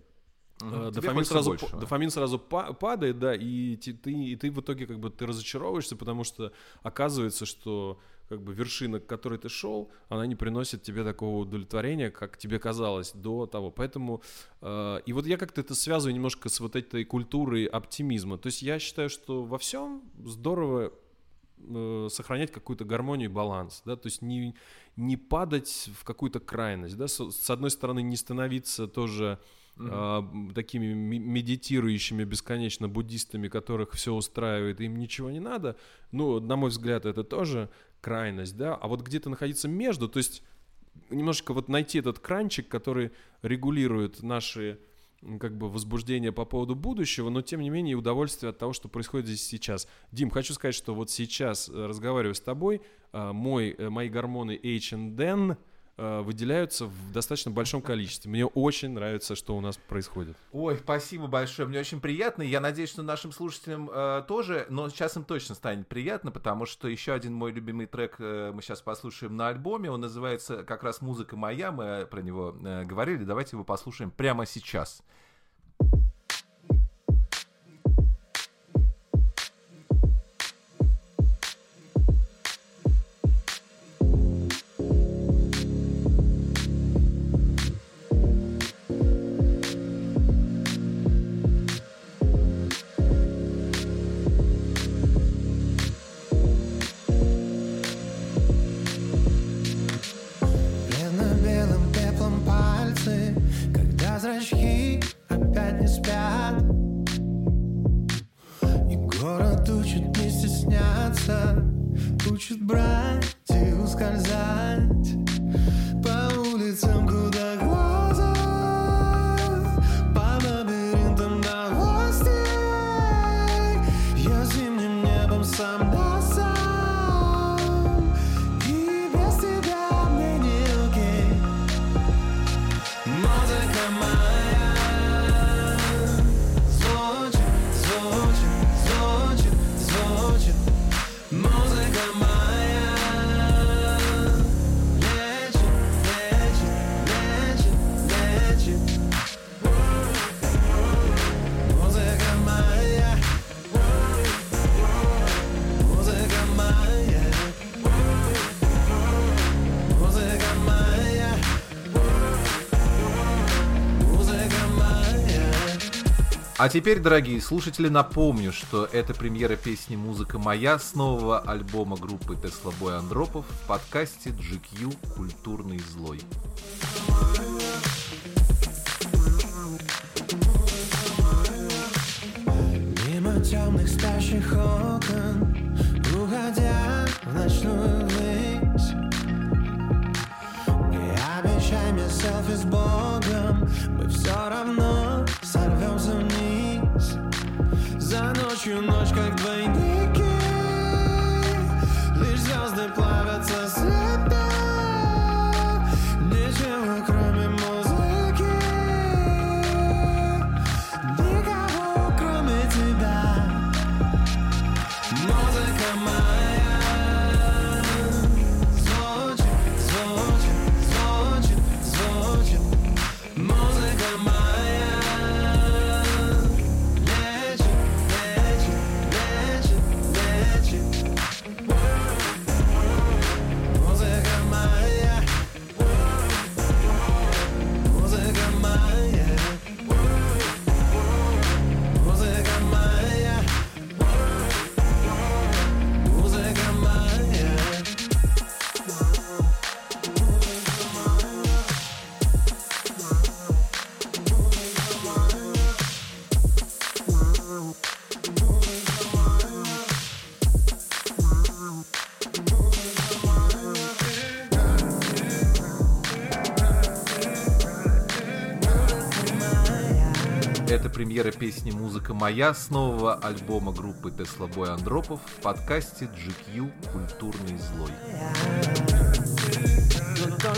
Тебе Дофамин сразу, дофамин сразу па- падает, да, и ты, и ты в итоге как бы ты разочаровываешься, потому что оказывается, что как бы вершина, к которой ты шел, она не приносит тебе такого удовлетворения, как тебе казалось до того. Поэтому э, и вот я как-то это связываю немножко с вот этой культурой оптимизма. То есть я считаю, что во всем здорово э, сохранять какую-то гармонию и баланс, да, то есть не, не падать в какую-то крайность, да, с, с одной стороны не становиться тоже а, м, такими ми- медитирующими бесконечно буддистами, которых все устраивает, им ничего не надо, ну, на мой взгляд, это тоже крайность, да, а вот где-то находиться между, то есть немножко вот найти этот кранчик, который регулирует наши как бы возбуждение по поводу будущего, но тем не менее удовольствие от того, что происходит здесь сейчас. Дим, хочу сказать, что вот сейчас, э, разговаривая с тобой, а, мой, э, мои гормоны H&N э, выделяются в достаточно большом количестве. Мне очень нравится, что у нас происходит. Ой, спасибо большое, мне очень приятно. Я надеюсь, что нашим слушателям э, тоже, но сейчас им точно станет приятно, потому что еще один мой любимый трек э, мы сейчас послушаем на альбоме. Он называется как раз «Музыка моя», мы про него э, говорили. Давайте его послушаем прямо сейчас. Бледно-белым опять не спят. И город учит не стесняться Учит брать и ускользать А теперь, дорогие слушатели, напомню, что это премьера песни «Музыка моя» с нового альбома группы Тесла Бой Андропов в подкасте GQ «Культурный злой». Мимо темных спящих окон Уходя в ночную За ночью премьера песни «Музыка моя» с нового альбома группы Тесла Бой Андропов в подкасте GQ «Культурный злой». Только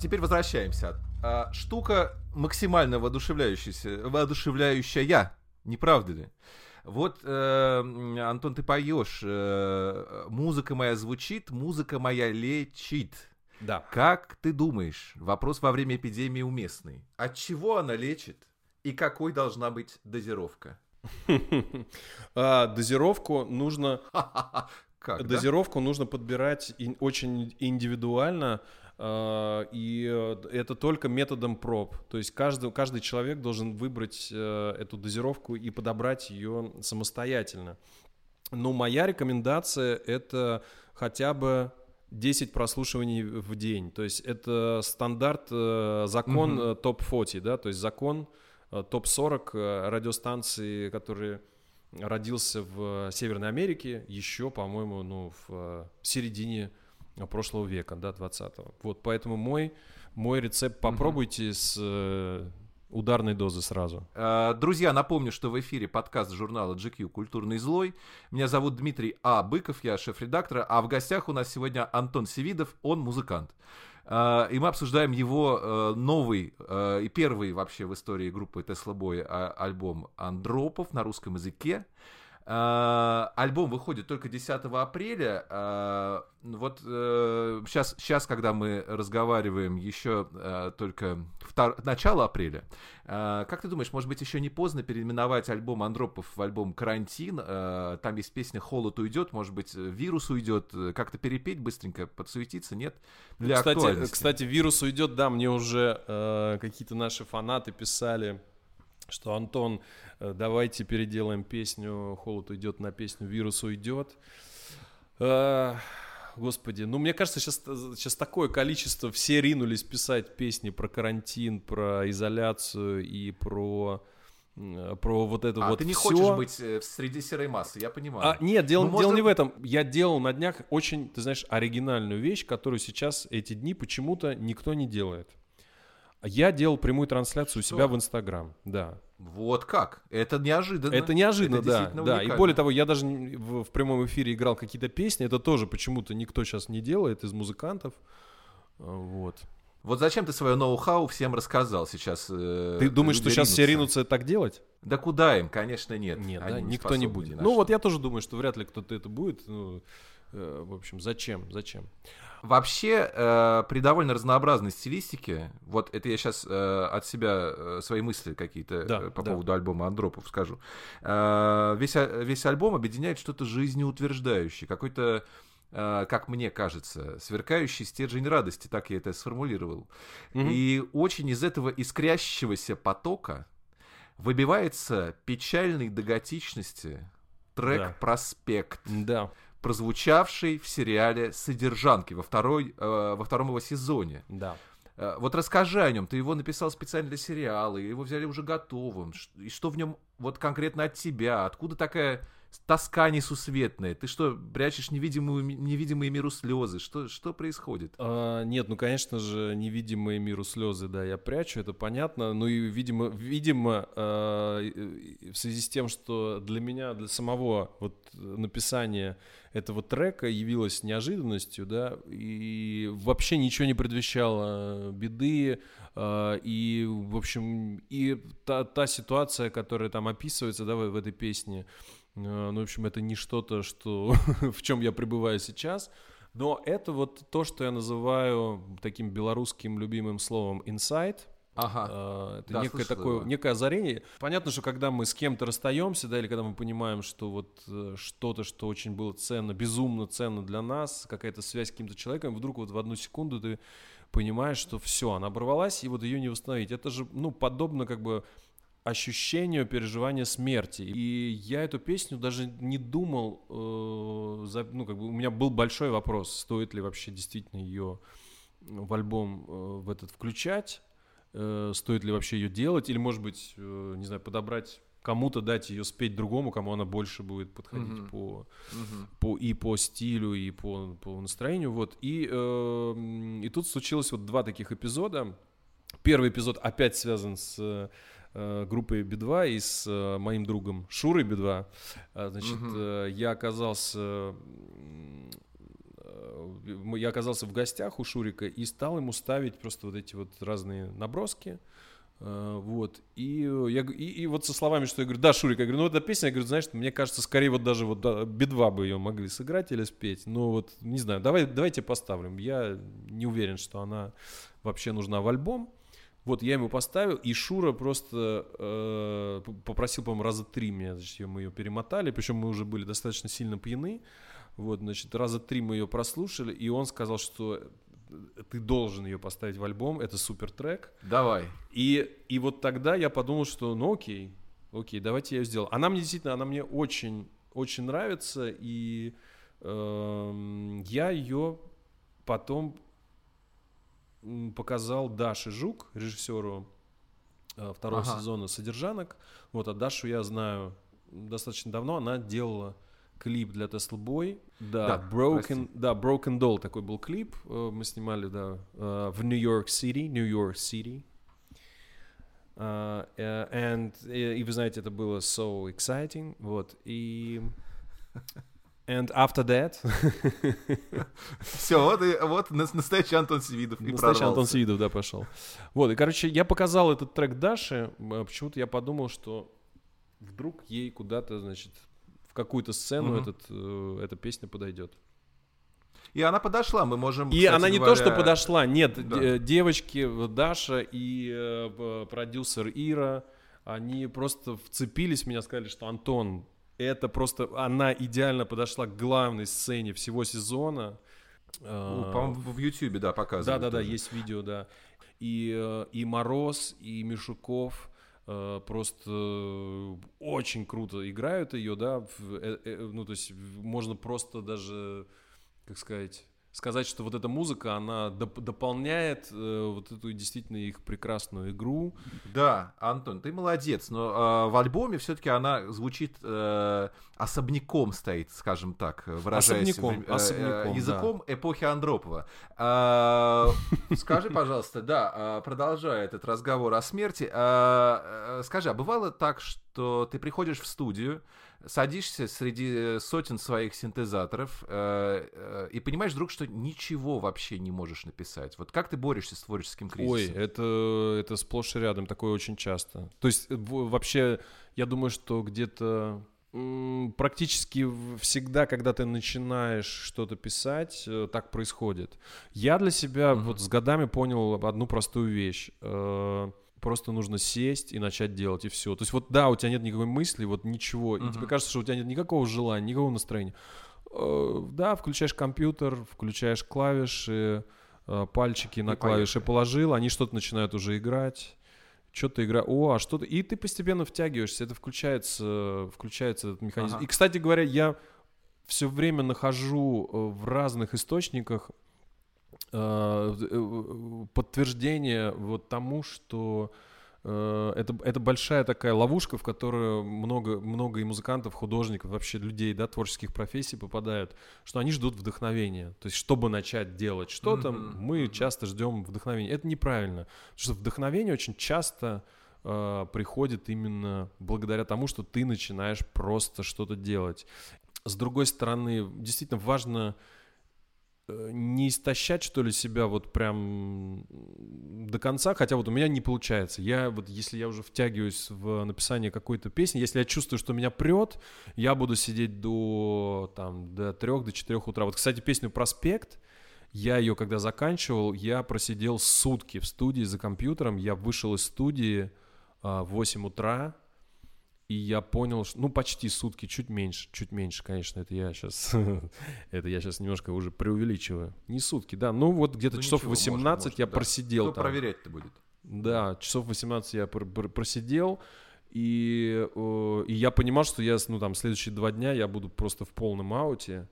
Теперь возвращаемся. А, штука максимально воодушевляющаяся, воодушевляющая, не правда ли? Вот, э, Антон, ты поешь, э, музыка моя звучит, музыка моя лечит. Да. Как ты думаешь, вопрос во время эпидемии уместный? От чего она лечит и какой должна быть дозировка? А, Дозировку нужно Как? Дозировку нужно подбирать очень индивидуально, и э, это только методом проб. То есть каждый, каждый человек должен выбрать э, эту дозировку и подобрать ее самостоятельно. Но моя рекомендация это хотя бы 10 прослушиваний в день. То есть это стандарт, э, закон Мгм. э, топ-40, да, то есть закон э, топ-40 э, радиостанции, которые родился в Северной Америке еще, по-моему, ну, в э, середине прошлого века, да, 20-го. Вот, поэтому мой, мой рецепт попробуйте с э, ударной дозы сразу. Э, Друзья, напомню, что в эфире подкаст журнала GQ «Культурный злой». Меня зовут Дмитрий А. Быков, я шеф-редактор, а в гостях у нас сегодня Антон Севидов, он музыкант. Э, И мы обсуждаем его э, новый э, и первый вообще в истории группы Tesla Boy а- альбом «Андропов» на русском языке. Э, Альбом выходит только 10 апреля. Э, Вот сейчас, сейчас, когда мы разговариваем, еще э, только втор- начало апреля. Э, Как ты думаешь, может быть, еще не поздно переименовать альбом Андропов в альбом «Карантин»? Э, Там есть песня «Холод уйдет», может быть, э, «Вирус уйдет». Э, Как-то перепеть быстренько, подсуетиться, нет? Для кстати, кстати, вирус уйдет, да, мне уже э, какие-то наши фанаты писали, что Антон, э, давайте переделаем песню «Холод уйдет» на песню «Вирус уйдет». Э, Господи, ну мне кажется, сейчас, сейчас такое количество, все ринулись писать песни про карантин, про изоляцию и про, про вот это А, вот ты не всё. хочешь быть э, среди серой массы, я понимаю. А, нет, дело, Ну, дело можно- не в этом. Я делал на днях очень, ты знаешь, оригинальную вещь, которую сейчас эти дни почему-то никто не делает. Я делал прямую трансляцию у себя в Инстаграм, да. Вот как? Это неожиданно. Это неожиданно, Это да, да. И более того, я даже в, в прямом эфире играл какие-то песни. Это тоже почему-то никто сейчас не делает из музыкантов. А, Вот. Вот зачем ты свое ноу-хау всем рассказал сейчас? э, Ты думаешь, что сейчас все ринутся? так делать? Да куда им? Конечно, нет. Нет, Они да, не никто не будет. Ну что. вот я тоже думаю, что вряд ли кто-то это будет. Ну, э, в общем, зачем? Зачем? Вообще, э, при довольно разнообразной стилистике, вот это я сейчас от себя э, свои мысли какие-то Да, э, по да. поводу альбома Андропов скажу. Э, весь, а- весь альбом объединяет что-то жизнеутверждающее, какой-то, э, как мне кажется, сверкающий стержень радости, так я это сформулировал. Мгм. И очень из этого искрящегося потока выбивается печальный до готичности трек Да. Прозвучавший в сериале «Содержанки» во, второй, э, во втором его сезоне. да. Э, вот расскажи о нем. Ты его написал специально для сериала, его взяли уже готовым. И что в нем вот конкретно от тебя? Откуда такая тоска несусветная. Ты что, прячешь невидимую, невидимые миру слезы? Что, что происходит? А, нет, ну, конечно же, невидимые миру слезы, да, я прячу, это понятно. Ну и, видимо, видимо а, в связи с тем, что для меня, для самого вот написания этого трека явилось неожиданностью, да, и вообще ничего не предвещало беды, а, и, в общем, и та, та ситуация, которая там описывается, да, в, в этой песне, а, ну, в общем, это не что-то, что, в чем я пребываю сейчас, но это вот то, что я называю таким белорусским любимым словом «инсайт», Ага. А, это да, некое такое, его. некое озарение. Понятно, что когда мы с кем-то расстаемся, да, или когда мы понимаем, что вот э, что-то, что очень было ценно, безумно ценно для нас, какая-то связь с каким-то человеком, вдруг вот в одну секунду ты понимаешь, что все, она оборвалась, и вот ее не восстановить. Это же, ну, подобно как бы ощущению переживания смерти. И я эту песню даже не думал, э, за, ну, как бы у меня был большой вопрос, стоит ли вообще действительно ее в альбом э, в этот включать, э, стоит ли вообще ее делать, или, может быть, э, не знаю, подобрать кому-то дать ее спеть другому, кому она больше будет подходить mm-hmm. по, mm-hmm. по и по стилю, и по, по настроению. Вот. И, э, и тут случилось вот два таких эпизода. Первый эпизод опять связан с группой Би-2 и с э, моим другом Шурой Би-2. А, значит, э, я оказался э, я оказался в гостях у Шурика и стал ему ставить просто вот эти вот разные наброски. Вот, и, я, и, и вот со словами, что я говорю, да, Шурик, я говорю, ну эта песня, я говорю, знаешь, мне кажется, скорее вот даже вот да, Би-2 бы ее могли сыграть или спеть, но вот, не знаю, давай, давайте поставим, я не уверен, что она вообще нужна в альбом, вот я ему поставил, и Шура просто э, попросил, по-моему, раза три меня, значит, мы ее перемотали, причем мы уже были достаточно сильно пьяны. Вот, значит, раза три мы ее прослушали, и он сказал, что ты должен ее поставить в альбом, это супер трек. Давай. И, и вот тогда я подумал, что ну окей, окей, давайте я ее сделаю. Она мне действительно, она мне очень, очень нравится, и э, я ее потом показал Даше Жук, режиссеру э, второго ага. сезона «Содержанок». Вот, а Дашу я знаю достаточно давно. Она делала клип для Tesla Boy. Да, да Broken, да, Broken Doll такой был клип. Э, мы снимали, да, э, в Нью-Йорк Сити, Нью-Йорк Сити. Uh, and, и, и вы знаете, это было so exciting, вот, и And after that... Все, вот, и, вот настоящий Антон Севидов. Настоящий Антон Севидов, да, пошел. Вот, и, короче, я показал этот трек Даше, а почему-то я подумал, что вдруг ей куда-то, значит, в какую-то сцену угу. этот, э, эта песня подойдет. И она подошла, мы можем. И она не говоря... то, что подошла, нет, да. девочки Даша и э, продюсер Ира, они просто вцепились в меня, сказали, что Антон, это просто, она идеально подошла к главной сцене всего сезона. Ну, по-моему, в Ютьюбе, да, показывают. Да-да-да, есть видео, да. И, э, и Мороз, и Мишуков э, просто очень круто играют ее, да. Ну, то есть можно просто даже, как сказать сказать, что вот эта музыка, она доп- дополняет э, вот эту действительно их прекрасную игру. Да, Антон, ты молодец, но э, в альбоме все-таки она звучит э, особняком стоит, скажем так, выражаясь особняком, э, особняком, языком да. эпохи Андропова. Э, скажи, пожалуйста, да, э, продолжая этот разговор о смерти, э, э, скажи, а бывало так, что ты приходишь в студию, садишься среди сотен своих синтезаторов э, э, и понимаешь вдруг, что ничего вообще не можешь написать. Вот как ты борешься с творческим кризисом? Ой, это, это сплошь и рядом, такое очень часто. То есть вообще, я думаю, что где-то практически всегда, когда ты начинаешь что-то писать, э, так происходит. Я для себя mm-hmm. вот с годами понял одну простую вещь. Просто нужно сесть и начать делать, и все. То есть вот да, у тебя нет никакой мысли, вот ничего, uh-huh. и тебе кажется, что у тебя нет никакого желания, никакого настроения. Э, да, включаешь компьютер, включаешь клавиши, э, пальчики на клавиши положил, они что-то начинают уже играть. Что-то игра, о, а что-то, и ты постепенно втягиваешься, это включается, включается этот механизм. Ага. И, кстати говоря, я все время нахожу э, в разных источниках подтверждение вот тому, что э, это, это большая такая ловушка, в которую много, много и музыкантов, художников, вообще людей, да, творческих профессий попадают, что они ждут вдохновения. То есть, чтобы начать делать что-то, Мгм, мы часто ждем вдохновения. Это неправильно, потому что вдохновение очень часто э, приходит именно благодаря тому, что ты начинаешь просто что-то делать. С другой стороны, действительно важно э, не истощать, что ли, себя вот прям до конца, хотя вот у меня не получается. Я вот, если я уже втягиваюсь в написание какой-то песни, если я чувствую, что меня прет, я буду сидеть до, там, до трех, до четырех утра. Вот, кстати, песню «Проспект», я ее, когда заканчивал, я просидел сутки в студии за компьютером, я вышел из студии а, в 8 утра, и я понял, что, ну, почти сутки, чуть меньше, чуть меньше, конечно, это я сейчас, это я сейчас немножко уже преувеличиваю. Не сутки, да, ну вот где-то Ну, часов ничего, можно, 18 можно, я да. просидел Кто там. проверять-то будет? Да, часов 18 я пр- пр- просидел, и, э, и я понимал, что я, ну, там, следующие два дня я буду просто в полном ауте,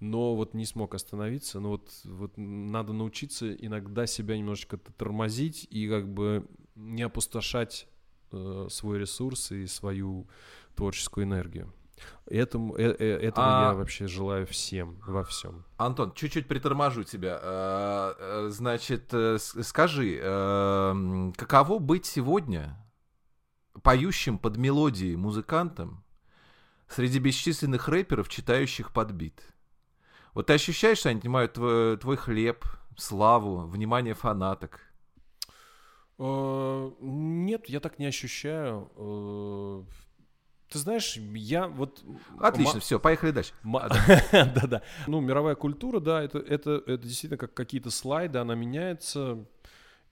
но вот не смог остановиться, но вот, вот надо научиться иногда себя немножечко тормозить и как бы не опустошать э, свой ресурс и свою творческую энергию. Этому, э- э- этого А- я вообще желаю всем во всем. Антон, чуть-чуть приторможу тебя. Э, э, Значит, скажи, каково быть сегодня поющим под мелодии музыкантом среди бесчисленных рэперов, читающих под бит? Вот ты ощущаешь, что они отнимают твой, твой хлеб, славу, внимание фанаток? Э, Нет, я так не ощущаю. Э, Ты знаешь, я вот... Отлично, ма- все, поехали дальше. ма- Да-да. Ну, мировая культура, да, это, это, это действительно как какие-то слайды, она меняется,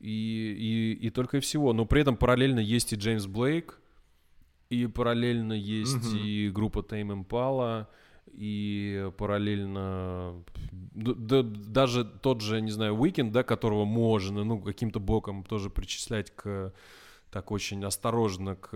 и, и, и только и всего. Но при этом параллельно есть и Джеймс Блейк, и параллельно есть Мгм. и группа Tame Impala, и параллельно д- д- даже тот же, не знаю, Weekend, да, которого можно, ну, каким-то боком тоже причислять к так очень осторожно к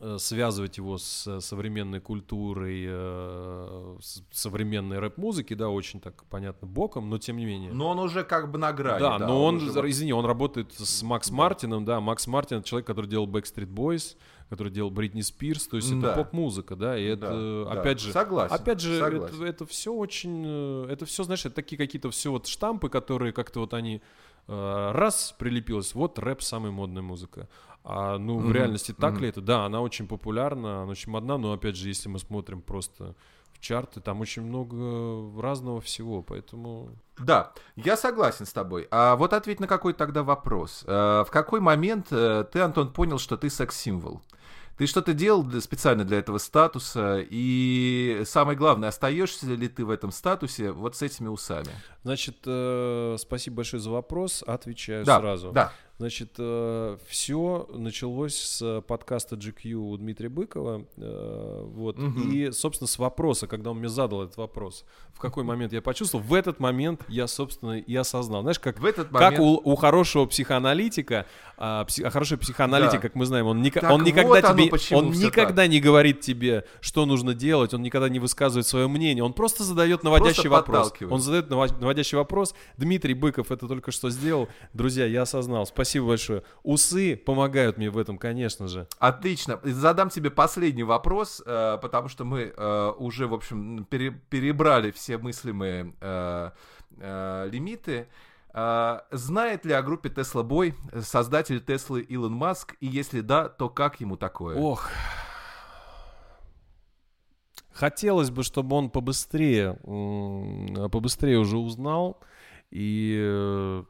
э, связывать его с современной культурой, э, с современной рэп-музыки, да, очень так понятно боком, но тем не менее. Но он уже как бы на грани. Да, но он, уже вот- извини, он работает с Макс Мартином, да, Макс Мартин человек, который делал Backstreet Boys, который делал Бритни Спирс, то есть это Да. поп-музыка, да, и это, Да, да. опять же, Согласен, опять же, согласен. это, это все очень, э, это все, знаешь, это такие какие-то все вот штампы, которые как-то вот они э, раз прилепилось, вот рэп самая модная музыка. А ну в Мгм, реальности так мгм. ли это? Да, она очень популярна, она очень модна, но опять же, если мы смотрим просто в чарты, там очень много разного всего, поэтому Да, я согласен с тобой. А вот ответь на какой тогда вопрос. Э, В какой момент э, ты, Антон, понял, что ты секс-символ? Ты что-то делал для- специально для этого статуса? И самое главное, остаешься ли ты в этом статусе вот с этими усами? Значит, э, спасибо большое за вопрос. Отвечаю Да, сразу. да. Значит, все началось с подкаста GQ у Дмитрия Быкова. э, вот. Мгм. И, собственно, с вопроса, когда он мне задал этот вопрос, в какой момент я почувствовал, в этот момент я, собственно, и осознал. Знаешь, как, В этот как момент... у, у хорошего психоаналитика, а, пси- а хороший психоаналитик, Да. как мы знаем, он, ника- Так он никогда вот оно тебе, он никогда не говорит тебе, что нужно делать, он никогда не высказывает свое мнение, он просто задает наводящий вопрос. подталкивает. Он задает наводящий вопрос. Дмитрий Быков это только что сделал. Друзья, я осознал. Спасибо большое. Усы помогают мне в этом, конечно же. Отлично. Задам тебе последний вопрос, э, потому что мы э, уже, в общем, пере- перебрали все мыслимые э, лимиты. Знает ли о группе Tesla Boy создатель Теслы Илон Маск? И если да, то как ему такое? Ох. Хотелось бы, чтобы он побыстрее, побыстрее уже узнал и,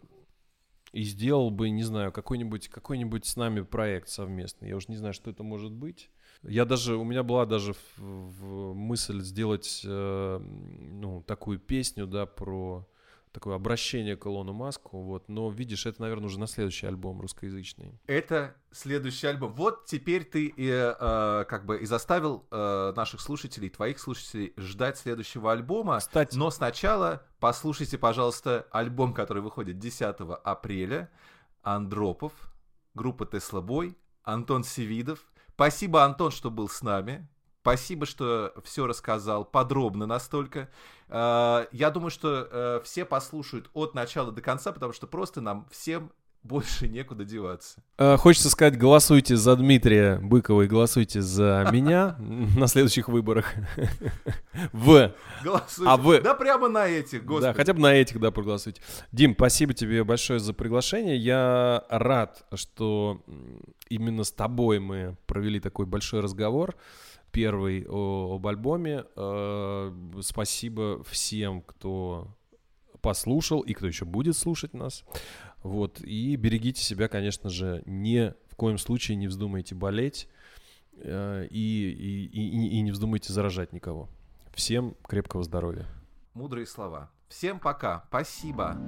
и сделал бы, не знаю, какой-нибудь какой-нибудь с нами проект совместный. Я уже не знаю, что это может быть. Я даже, у меня была даже в- в мысль сделать э, ну, такую песню, да, про такое обращение к Илону Маску, вот. Но видишь, это, наверное, уже на следующий альбом русскоязычный. Это следующий альбом. Вот теперь ты и, э, как бы и заставил э, наших слушателей, твоих слушателей ждать следующего альбома. Кстати, Но сначала послушайте, пожалуйста, альбом, который выходит 10 апреля. Андропов, группа Тесла Бой, Антон Севидов. Спасибо, Антон, что был с нами. Спасибо, что все рассказал подробно настолько. Э, Я думаю, что э, все послушают от начала до конца, потому что просто нам всем больше некуда деваться. Э, Хочется сказать, голосуйте за Дмитрия Быкова и голосуйте за меня на следующих выборах. В. Голосуйте. А вы- Да прямо на этих, господи. Да, хотя бы на этих, да, проголосуйте. Дим, спасибо тебе большое за приглашение. Я рад, что именно с тобой мы провели такой большой разговор. Первый о- об альбоме. Э, Спасибо всем, кто послушал и кто еще будет слушать нас. Вот. И берегите себя, конечно же, ни в коем случае не вздумайте болеть э, и, и, и, и не вздумайте заражать никого. Всем крепкого здоровья. Мудрые слова. Всем пока. Спасибо.